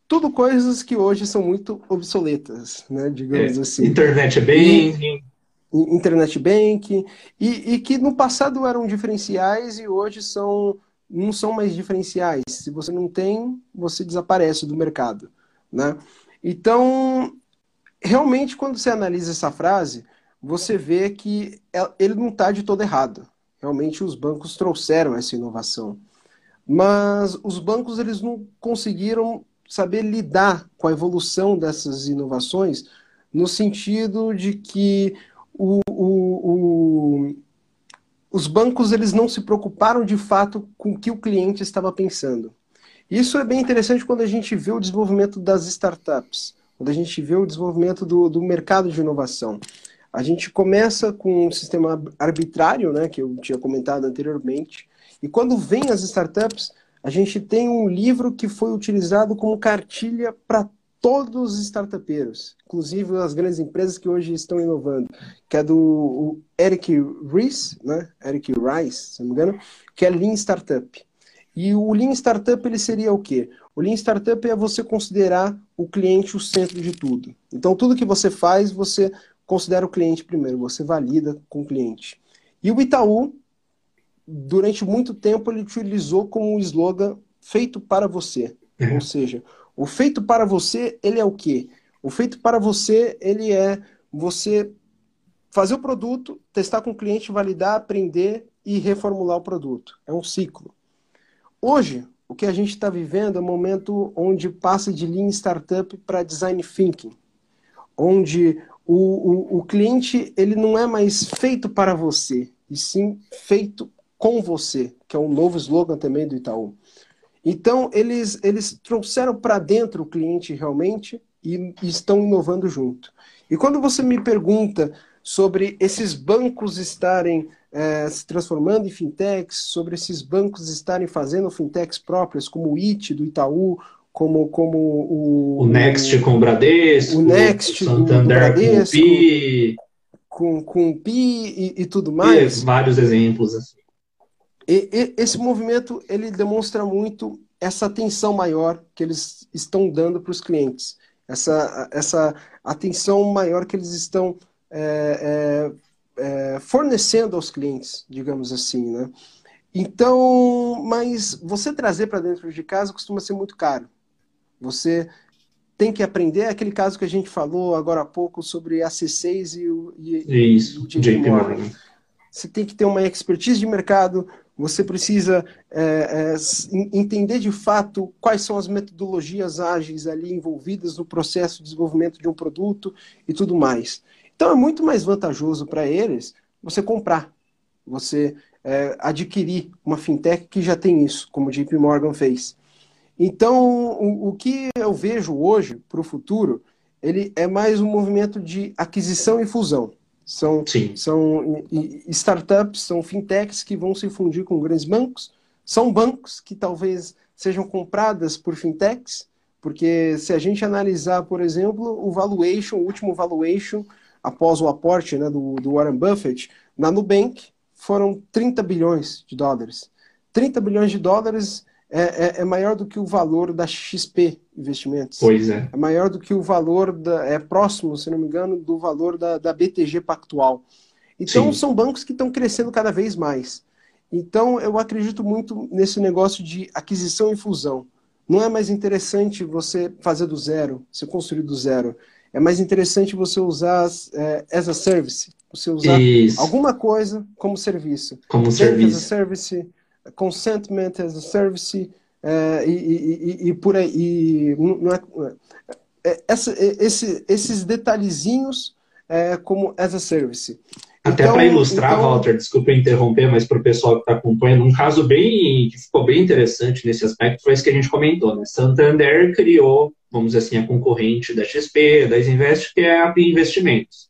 Tudo coisas que hoje são muito obsoletas, né? Digamos é, assim. Internet banking. E, internet banking. E, e que no passado eram diferenciais e hoje são não são mais diferenciais. Se você não tem, você desaparece do mercado, né? Então, realmente, quando você analisa essa frase, você vê que é, ele não está de todo errado. Realmente, os bancos trouxeram essa inovação mas os bancos eles não conseguiram saber lidar com a evolução dessas inovações no sentido de que o, o, o, os bancos eles não se preocuparam de fato com o que o cliente estava pensando. Isso é bem interessante quando a gente vê o desenvolvimento das startups, quando a gente vê o desenvolvimento do, do mercado de inovação. A gente começa com um sistema arbitrário, né, que eu tinha comentado anteriormente, e quando vem as startups, a gente tem um livro que foi utilizado como cartilha para todos os startupeiros, inclusive as grandes empresas que hoje estão inovando, que é do Eric Ries, né? Eric Rice, se não me engano, que é Lean Startup. E o Lean Startup ele seria o quê? O Lean Startup é você considerar o cliente o centro de tudo. Então, tudo que você faz, você considera o cliente primeiro, você valida com o cliente. E o Itaú, durante muito tempo ele utilizou como um slogan feito para você. É. Ou seja, o feito para você, ele é o quê? O feito para você, ele é você fazer o produto, testar com o cliente, validar, aprender e reformular o produto. É um ciclo. Hoje, o que a gente está vivendo é um momento onde passa de Lean Startup para Design Thinking, onde o, o, o cliente ele não é mais feito para você, e sim feito com você, que é um novo slogan também do Itaú. Então, eles, eles trouxeram para dentro o cliente realmente e, e estão inovando junto. E quando você me pergunta sobre esses bancos estarem é, se transformando em fintechs, sobre esses bancos estarem fazendo fintechs próprias, como o IT do Itaú, como, como o. O Next com o Bradesco. O Next, o Santander Bradesco, com o PI. Com, com o PI e, e tudo mais. E vários exemplos assim. E, e, esse movimento ele demonstra muito essa atenção maior que eles estão dando para os clientes, essa, essa atenção maior que eles estão é, é, é, fornecendo aos clientes, digamos assim, né? Então, mas você trazer para dentro de casa costuma ser muito caro. Você tem que aprender é aquele caso que a gente falou agora há pouco sobre a C6 e o, e, Isso, e o JP Morgan. Você tem que ter uma expertise de mercado, você precisa é, é, entender de fato quais são as metodologias ágeis ali envolvidas no processo de desenvolvimento de um produto e tudo mais. Então é muito mais vantajoso para eles você comprar, você é, adquirir uma fintech que já tem isso, como o JP Morgan fez. Então, o, o que eu vejo hoje para o futuro, ele é mais um movimento de aquisição e fusão. São, são startups, são fintechs que vão se fundir com grandes bancos. São bancos que talvez sejam compradas por fintechs, porque se a gente analisar, por exemplo, o valuation, o último valuation após o aporte né, do, do Warren Buffett, na Nubank foram 30 bilhões de dólares. 30 bilhões de dólares é, é, é, maior do que o valor da XP Investimentos. Pois é. É maior do que o valor, da, é próximo, se não me engano, do valor da, da BTG Pactual. Então, Sim. são bancos que estão crescendo cada vez mais. Então, eu acredito muito nesse negócio de aquisição e fusão. Não é mais interessante você fazer do zero, você construir do zero. É mais interessante você usar é, as a service, você usar Isso. alguma coisa como serviço. Como serviço. As a service, consentment as a service é, e, e, e, por aí. E, não é, é, essa, esse, esses detalhezinhos é, como as a service. Até então, para ilustrar, então... Walter, desculpa interromper, mas para o pessoal que está acompanhando, um caso bem que ficou bem interessante nesse aspecto foi isso que a gente comentou. Né? Santander criou, vamos dizer assim, a concorrente da XP, da Invest, que é a PI Investimentos.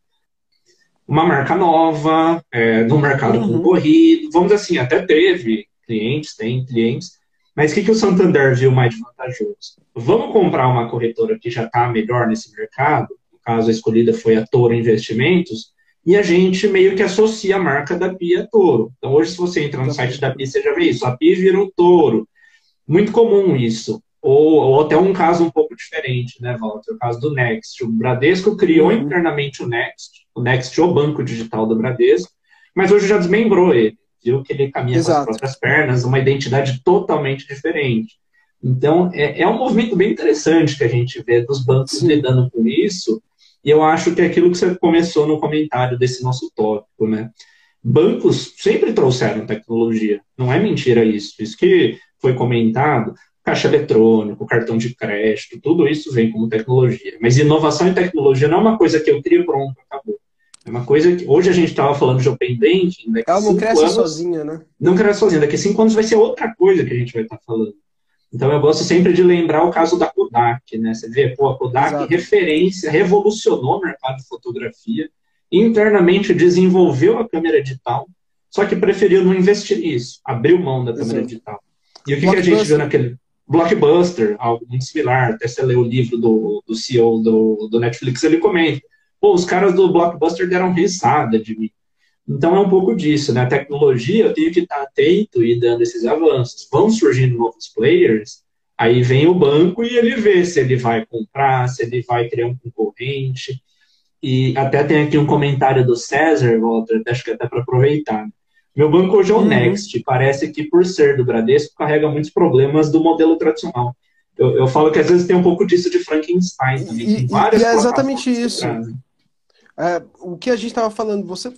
Uma marca nova, é, no mercado uhum. concorrido, vamos dizer assim, até teve clientes, tem clientes, mas o que, que o Santander viu mais vantajoso? Vamos comprar uma corretora que já está melhor nesse mercado, no caso a escolhida foi a Toro Investimentos, e a gente meio que associa a marca da Pia a Toro. Então hoje se você entra no site da Pia, você já vê isso, a Pia virou Toro. Muito comum isso. Ou, ou, até um caso um pouco diferente, né, Walter? O caso do Next. O Bradesco criou uhum. internamente o Next, o Next é o banco digital do Bradesco, mas hoje já desmembrou ele viu que ele caminha Exato. com as próprias pernas, uma identidade totalmente diferente. Então, é, é, um movimento bem interessante que a gente vê dos bancos Sim. lidando com isso, e eu acho que é aquilo que você começou no comentário desse nosso tópico, né? Bancos sempre trouxeram tecnologia, não é mentira isso. Isso que foi comentado, caixa eletrônico, cartão de crédito, tudo isso vem como tecnologia. Mas inovação e tecnologia não é uma coisa que eu crio pronto, acabou. É uma coisa que hoje a gente estava falando de Open Banking. Ela não cresce anos, sozinha, né? Não cresce sozinha. Daqui a cinco anos vai ser outra coisa que a gente vai estar tá falando. Então eu gosto sempre de lembrar o caso da Kodak, né? Você vê, pô, a Kodak Exato. referência, revolucionou o mercado de fotografia, internamente desenvolveu a câmera digital, só que preferiu não investir nisso, abriu mão da câmera Exato. digital. E o que, que, a gente viu naquele blockbuster, algo muito similar, até você lê o livro do, do CEO do, do Netflix, ele comenta pô, os caras do Blockbuster deram risada de mim. Então é um pouco disso, né? A tecnologia, eu tenho que estar atento e dando esses avanços. Vão surgindo novos players, aí vem o banco e ele vê se ele vai comprar, se ele vai criar um concorrente. E até tem aqui um comentário do César, Walter, acho que até para aproveitar. Meu banco hoje é o uhum. Next. Parece que, por ser do Bradesco, carrega muitos problemas do modelo tradicional. Eu, eu falo que às vezes tem um pouco disso de Frankenstein também. E, e é exatamente isso. É, o que a gente estava falando, você,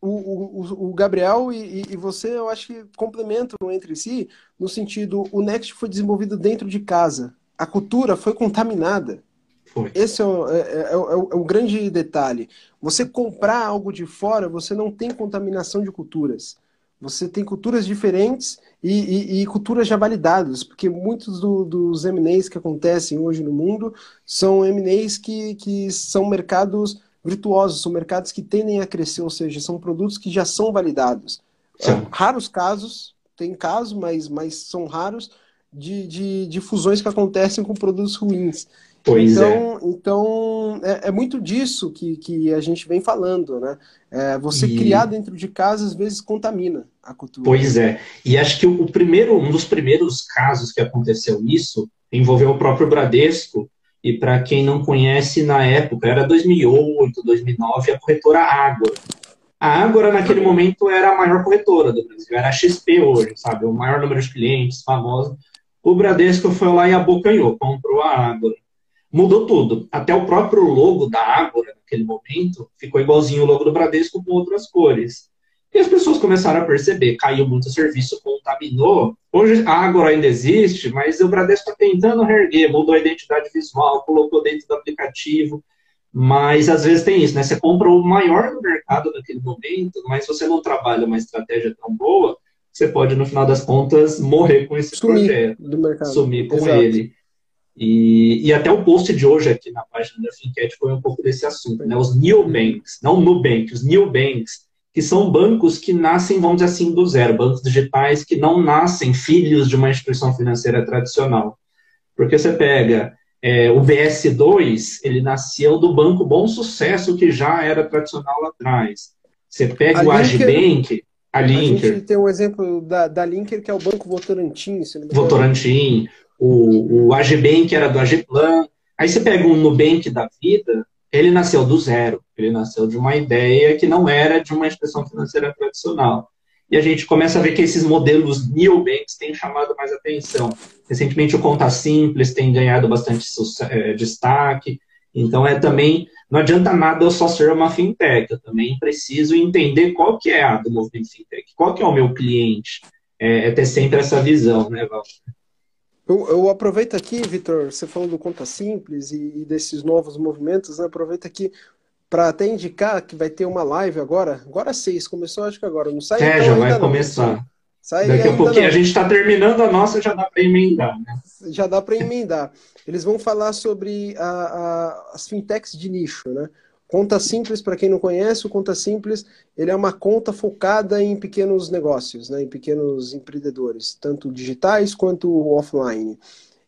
o, o, o Gabriel e, e, você, eu acho que complementam entre si, no sentido, o Next foi desenvolvido dentro de casa. A cultura foi contaminada. Foi. Esse é o, é, é, é, o, é o grande detalhe. Você comprar algo de fora, você não tem contaminação de culturas. Você tem culturas diferentes e, e, e, culturas já validadas, porque muitos do, dos M&As que acontecem hoje no mundo são M&As que, que são mercados virtuosos, são mercados que tendem a crescer, ou seja, são produtos que já são validados. É, raros casos, tem casos, mas, mas são raros, de, de, de fusões que acontecem com produtos ruins. Pois então, é. Então, é, é, muito disso que, que a gente vem falando, né? É, você e... criar dentro de casa, às vezes, contamina a cultura. Pois é. E acho que o primeiro, um dos primeiros casos que aconteceu isso envolveu o próprio Bradesco, e para quem não conhece, na época, era 2008, 2009, a corretora Ágora. A Ágora, naquele momento, era a maior corretora do Brasil, era a XP hoje, sabe? O maior número de clientes, famoso. O Bradesco foi lá e abocanhou, comprou a Ágora mudou tudo. Até o próprio logo da Ágora, naquele momento, ficou igualzinho o logo do Bradesco com outras cores. E as pessoas começaram a perceber, caiu muito serviço, contaminou. Hoje a Ágora ainda existe, mas o Bradesco está tentando reerguer, mudou a identidade visual, colocou dentro do aplicativo. Mas às vezes tem isso, né? Você compra o maior do mercado naquele momento, mas você não trabalha uma estratégia tão boa, você pode, no final das contas, morrer com esse Sumir projeto. Do mercado. Sumir com Exato. ele. E, e, até o post de hoje aqui na página da Fincat foi um pouco desse assunto, né? Os neobanks, não Nubank, os neobanks, que são bancos que nascem, vamos dizer assim, do zero, bancos digitais que não nascem filhos de uma instituição financeira tradicional. Porque você pega é, o BS2, ele nasceu do Banco Bom Sucesso, que já era tradicional lá atrás. Você pega a o Agibank, a Linker. A gente tem um exemplo da, da Linker, que é o Banco Votorantim. Votorantim o, o AGBank que era do AGPlan. Aí você pega um Nubank da vida, ele nasceu do zero. Ele nasceu de uma ideia que não era de uma instituição financeira tradicional. E a gente começa a ver que esses modelos neobanks têm chamado mais atenção. Recentemente, o Conta Simples tem ganhado bastante é, destaque. Então, é também, não adianta nada eu só ser uma fintech. Eu também preciso entender qual que é a do movimento fintech, qual que é o meu cliente. É, é ter sempre essa visão, né, Val? Eu, eu aproveito aqui, Vitor, você falou do Conta Simples e, e desses novos movimentos, né? aproveita aqui para até indicar que vai ter uma live agora, agora seis, começou acho que agora, não sai? É, então, já vai não. começar. Sai Daqui a pouquinho, não. a gente está terminando a nossa, já dá para emendar, né? Já dá para emendar. Eles vão falar sobre a, a, as fintechs de nicho, né? Conta Simples, para quem não conhece, o Conta Simples ele é uma conta focada em pequenos negócios, né, em pequenos empreendedores, tanto digitais quanto offline.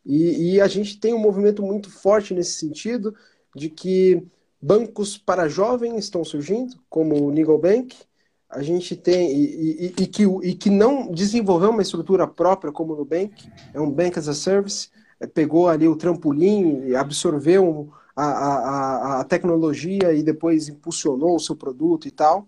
E, e, a gente tem um movimento muito forte nesse sentido, de que bancos para jovens estão surgindo, como o Nigel Bank, a gente tem, e, e, e, que, e que não desenvolveu uma estrutura própria como o Nubank, é um Bank as a Service, é, pegou ali o trampolim e absorveu a, a, a tecnologia e depois impulsionou o seu produto e tal.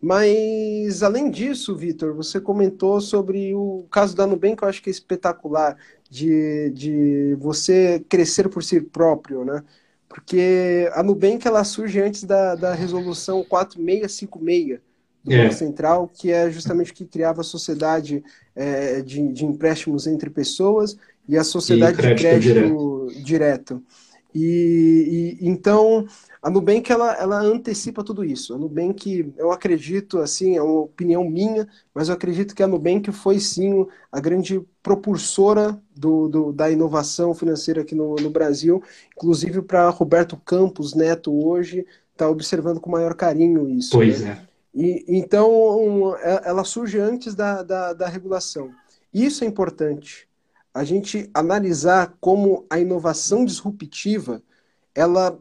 Mas, além disso, Vitor, você comentou sobre o caso da Nubank, que eu acho que é espetacular, de, de você crescer por si próprio, né? Porque a Nubank ela surge antes da, da resolução 4656 do é. Banco Central, que é justamente o que criava a sociedade é, de, de empréstimos entre pessoas e a sociedade e crédito de crédito direto. direto. E, e, então a Nubank ela, ela antecipa tudo isso. A Nubank, eu acredito, assim, é uma opinião minha, mas eu acredito que a Nubank foi sim a grande propulsora do, do da inovação financeira aqui no, no Brasil, inclusive para Roberto Campos Neto hoje está observando com maior carinho isso. Pois né? é. E, então ela surge antes da, da, da regulação. Isso é importante a gente analisar como a inovação disruptiva ela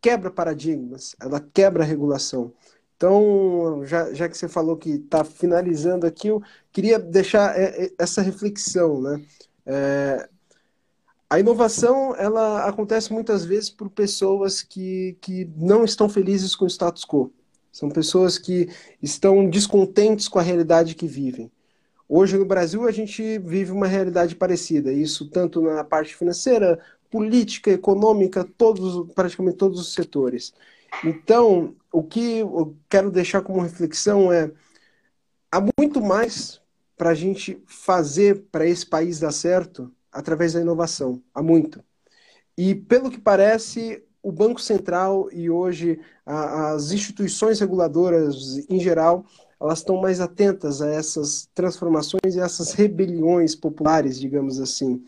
quebra paradigmas, ela quebra regulação. Então, já, já que você falou que está finalizando aqui, eu queria deixar é, é, essa reflexão, né? É, a inovação ela acontece muitas vezes por pessoas que, que não estão felizes com o status quo. São pessoas que estão descontentes com a realidade que vivem. Hoje no Brasil a gente vive uma realidade parecida, isso tanto na parte financeira, política, econômica, todos, praticamente todos os setores. Então, o que eu quero deixar como reflexão é há muito mais para a gente fazer para esse país dar certo através da inovação, há muito. E pelo que parece, o Banco Central e hoje as instituições reguladoras em geral elas estão mais atentas a essas transformações e essas rebeliões populares, digamos assim.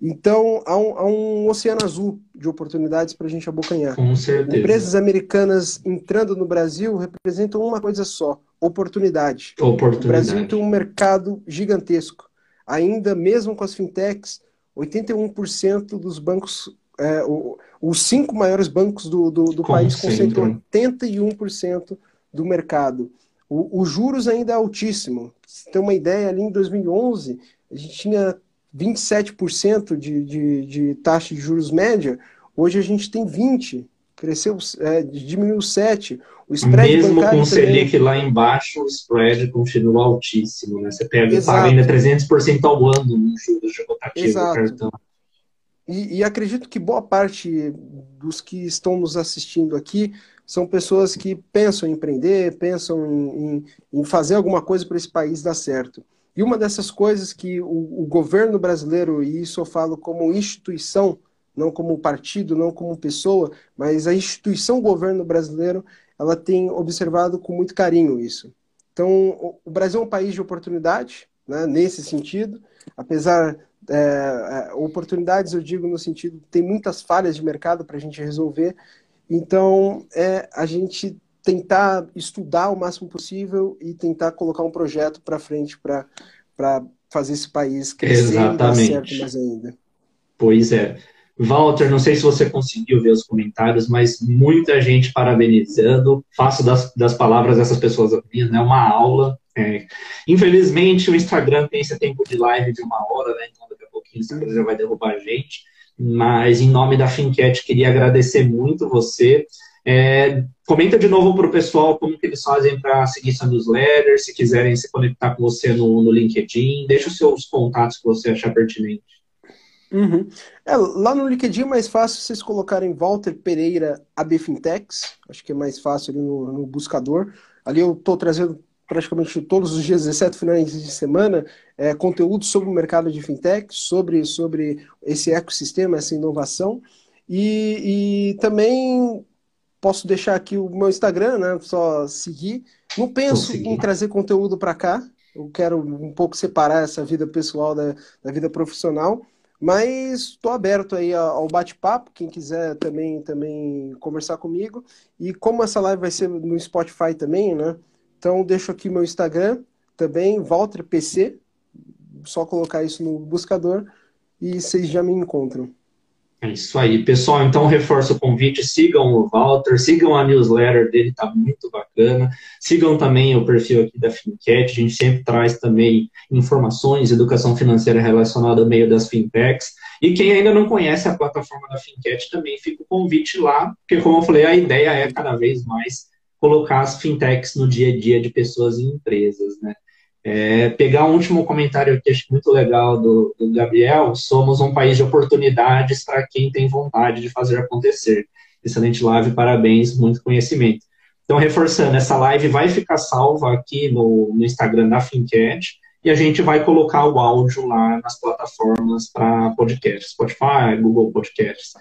Então, há um, há um oceano azul de oportunidades para a gente abocanhar. Com certeza. Empresas americanas entrando no Brasil representam uma coisa só: oportunidade. Oportunidade. O Brasil tem um mercado gigantesco. ainda mesmo com as fintechs, 81% dos bancos, é, o, os cinco maiores bancos do, do, do país concentram 81% do mercado. O, os juros ainda é altíssimo. Você tem uma ideia, ali em 2011, a gente tinha 27% de, de, de taxa de juros média, hoje a gente tem 20%, cresceu, é, diminuiu 7%. O spread Mesmo com o Selic também... lá embaixo, o spread continua altíssimo. Né? Você pega, paga ainda 300% ao ano no juros de rotativo do cartão. E, e, acredito que boa parte dos que estão nos assistindo aqui são pessoas que pensam em empreender, pensam em, em, em fazer alguma coisa para esse país dar certo. E uma dessas coisas que o, o, governo brasileiro, e isso eu falo como instituição, não como partido, não como pessoa, mas a instituição governo brasileiro, ela tem observado com muito carinho isso. Então, o Brasil é um país de oportunidade, né, nesse sentido, apesar é, é, oportunidades, eu digo no sentido, tem muitas falhas de mercado para a gente resolver. Então, é a gente tentar estudar o máximo possível e tentar colocar um projeto para frente para fazer esse país crescer Exatamente. e dar certo mais ainda. Pois é. Walter, não sei se você conseguiu ver os comentários, mas muita gente parabenizando. Faço das, das palavras dessas pessoas minhas, né? Uma aula. É. Infelizmente, o Instagram tem esse tempo de live de uma hora, né? Então, que já vai derrubar a gente. Mas em nome da Finquete, queria agradecer muito você. É, comenta de novo para o pessoal como que eles fazem para seguir sua newsletter, se quiserem se conectar com você no, no LinkedIn, deixa os seus contatos que você achar pertinente. Uhum. É, lá no LinkedIn é mais fácil vocês colocarem Walter Pereira AB Fintechs, acho que é mais fácil ali no, no buscador. Ali eu estou trazendo praticamente todos os dias, exceto finais de semana, é, conteúdo sobre o mercado de fintech, sobre, sobre esse ecossistema, essa inovação. E, e também posso deixar aqui o meu Instagram, né? Só seguir. Não penso em trazer conteúdo para cá. Eu quero um pouco separar essa vida pessoal da, da vida profissional. Mas estou aberto aí ao bate-papo, quem quiser também, também conversar comigo. E como essa live vai ser no Spotify também, né? Então, deixo aqui meu Instagram também, ValterPC. Só colocar isso no buscador e vocês já me encontram. É isso aí, pessoal. Então, reforço o convite. Sigam o Walter, sigam a newsletter dele, tá muito bacana. Sigam também o perfil aqui da Finquete. A gente sempre traz também informações, educação financeira relacionada ao meio das fintechs. E quem ainda não conhece a plataforma da Finquete, também fica o convite lá, porque, como eu falei, a ideia é cada vez mais colocar as fintechs no dia a dia de pessoas e empresas, né? É, pegar um último comentário aqui, acho muito legal, do, do Gabriel, somos um país de oportunidades para quem tem vontade de fazer acontecer. Excelente live, parabéns, muito conhecimento. Então, reforçando, essa live vai ficar salva aqui no, no Instagram da Fincat e a gente vai colocar o áudio lá nas plataformas para podcast, Spotify, Google Podcasts.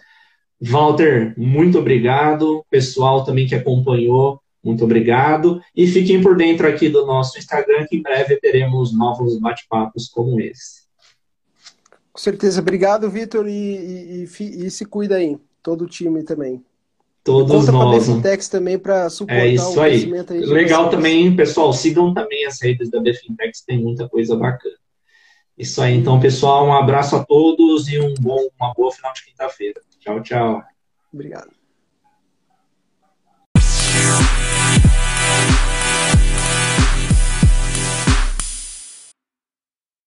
Walter, muito obrigado. Pessoal também que acompanhou, muito obrigado. E fiquem por dentro aqui do nosso Instagram, que em breve teremos novos bate-papos como esse. Com certeza. Obrigado, Vitor. E, e, e, e, se cuida aí. Todo o time também. Todos nós. Conta Bfintex também para suportar é isso o aí. crescimento aí. Legal também, pessoal. Sigam também as redes da Bfintex, tem muita coisa bacana. Isso aí, então, pessoal. Um abraço a todos e um bom, uma boa final de quinta-feira. Tchau, tchau. Obrigado.